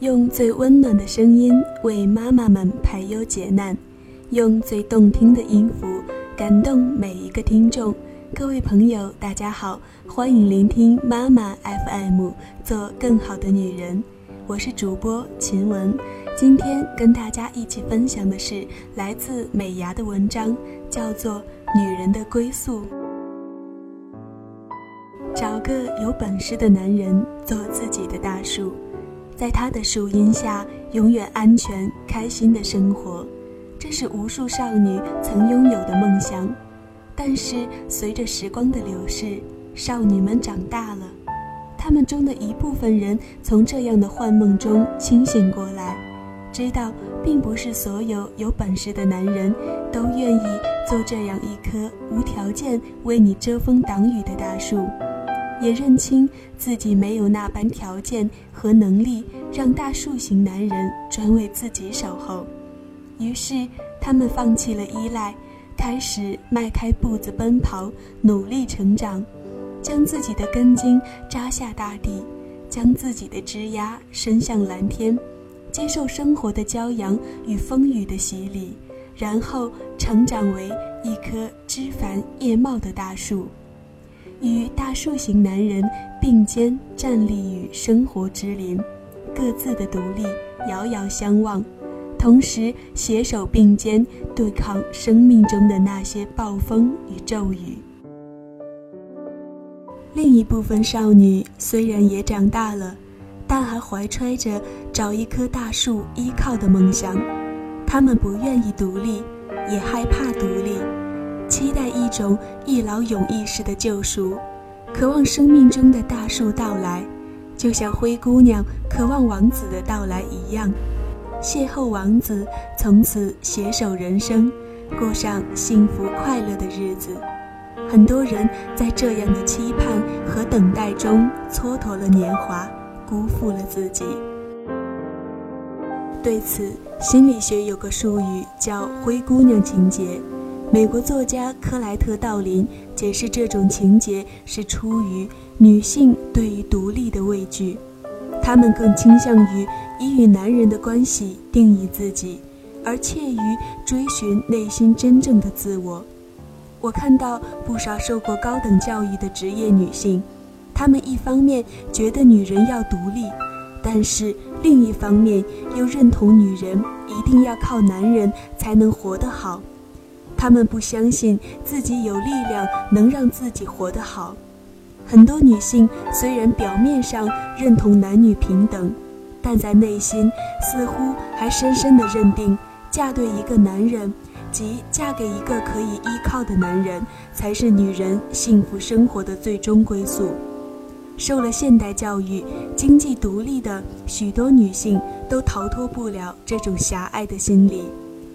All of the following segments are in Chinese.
用最温暖的声音为妈妈们排忧解难，用最动听的音符感动每一个听众。各位朋友，大家好，欢迎聆听妈妈 FM，做更好的女人。我是主播秦雯，今天跟大家一起分享的是来自美牙的文章，叫做《女人的归宿》。找个有本事的男人做自己的大树。在他的树荫下，永远安全、开心的生活，这是无数少女曾拥有的梦想。但是，随着时光的流逝，少女们长大了，她们中的一部分人从这样的幻梦中清醒过来，知道并不是所有有本事的男人都愿意做这样一棵无条件为你遮风挡雨的大树。也认清自己没有那般条件和能力让大树型男人专为自己守候，于是他们放弃了依赖，开始迈开步子奔跑，努力成长，将自己的根茎扎下大地，将自己的枝丫伸向蓝天，接受生活的骄阳与风雨的洗礼，然后成长为一棵枝繁叶茂的大树。与大树型男人并肩站立于生活之林，各自的独立遥遥相望，同时携手并肩对抗生命中的那些暴风与骤雨。另一部分少女虽然也长大了，但还怀揣着找一棵大树依靠的梦想。她们不愿意独立，也害怕独立。期待一种一劳永逸式的救赎，渴望生命中的大树到来，就像灰姑娘渴望王子的到来一样，邂逅王子，从此携手人生，过上幸福快乐的日子。很多人在这样的期盼和等待中蹉跎了年华，辜负了自己。对此，心理学有个术语叫“灰姑娘情节”。美国作家克莱特·道林解释这种情节是出于女性对于独立的畏惧，她们更倾向于以与男人的关系定义自己，而怯于追寻内心真正的自我。我看到不少受过高等教育的职业女性，她们一方面觉得女人要独立，但是另一方面又认同女人一定要靠男人才能活得好。他们不相信自己有力量能让自己活得好。很多女性虽然表面上认同男女平等，但在内心似乎还深深地认定，嫁对一个男人，即嫁给一个可以依靠的男人，才是女人幸福生活的最终归宿。受了现代教育、经济独立的许多女性，都逃脱不了这种狭隘的心理。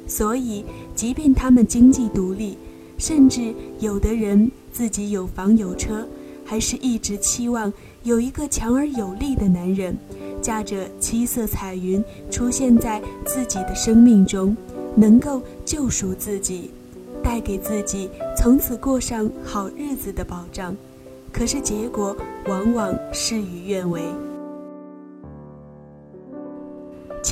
所以，即便他们经济独立，甚至有的人自己有房有车，还是一直期望有一个强而有力的男人，驾着七色彩云出现在自己的生命中，能够救赎自己，带给自己从此过上好日子的保障。可是结果往往事与愿违。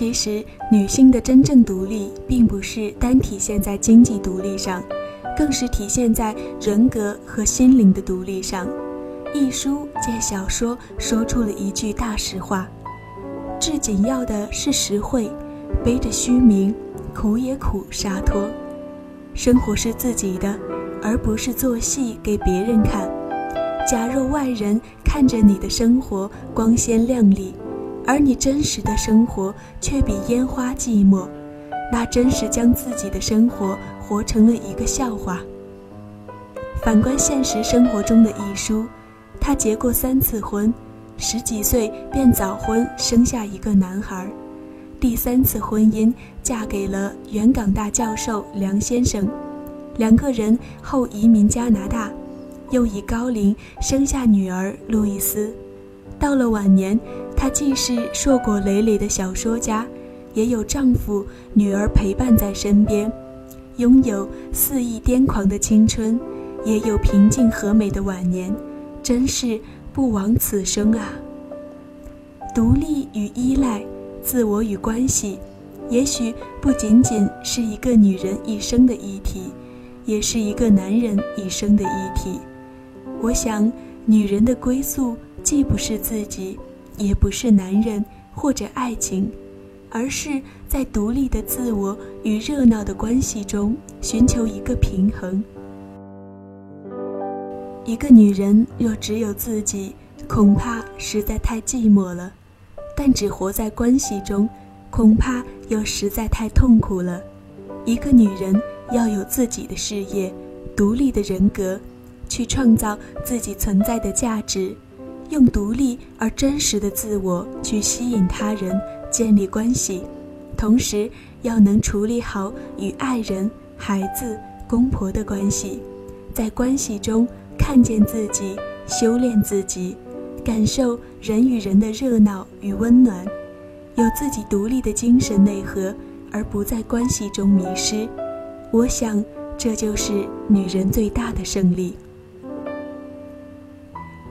其实，女性的真正独立，并不是单体现在经济独立上，更是体现在人格和心灵的独立上。一书借小说说出了一句大实话：至紧要的是实惠，背着虚名，苦也苦，洒脱。生活是自己的，而不是做戏给别人看。假若外人看着你的生活光鲜亮丽。而你真实的生活却比烟花寂寞，那真是将自己的生活活成了一个笑话。反观现实生活中的易叔，他结过三次婚，十几岁便早婚生下一个男孩，第三次婚姻嫁给了原港大教授梁先生，两个人后移民加拿大，又以高龄生下女儿路易斯。到了晚年，她既是硕果累累的小说家，也有丈夫、女儿陪伴在身边，拥有肆意癫狂的青春，也有平静和美的晚年，真是不枉此生啊！独立与依赖，自我与关系，也许不仅仅是一个女人一生的议题，也是一个男人一生的议题。我想，女人的归宿既不是自己，也不是男人或者爱情，而是在独立的自我与热闹的关系中寻求一个平衡。一个女人若只有自己，恐怕实在太寂寞了；但只活在关系中，恐怕又实在太痛苦了。一个女人要有自己的事业，独立的人格。去创造自己存在的价值，用独立而真实的自我去吸引他人，建立关系，同时要能处理好与爱人、孩子、公婆的关系，在关系中看见自己，修炼自己，感受人与人的热闹与温暖，有自己独立的精神内核，而不在关系中迷失。我想，这就是女人最大的胜利。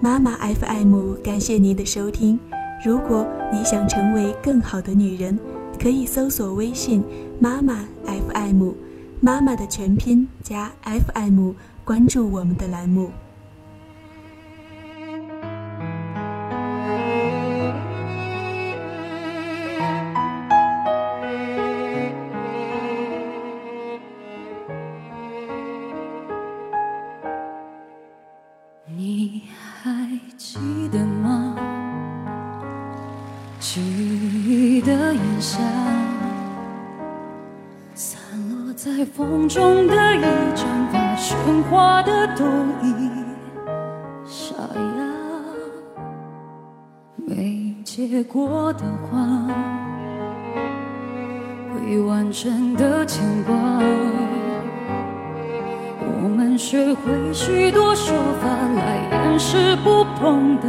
妈妈 FM，感谢您的收听。如果你想成为更好的女人，可以搜索微信“妈妈 FM”，妈妈的全拼加 FM，关注我们的栏目。下，散落在风中的一盏发喧哗的都已沙哑，没结果的话，未完成的牵挂，我们学会许多说法来掩饰不碰的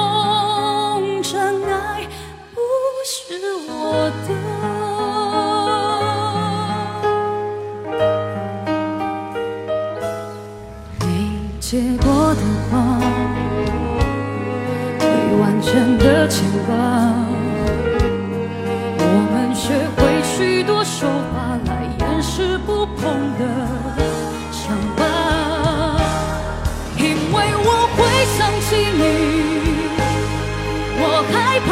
是我的。结果的话，未完成的牵挂，我们学会许多手法来掩饰不碰的伤疤，因为我会想起你，我害怕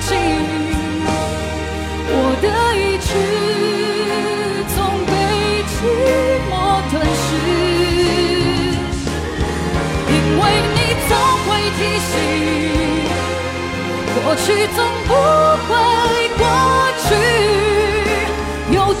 记，我的意志总被寂寞吞噬。提醒，过去总不会过去，有种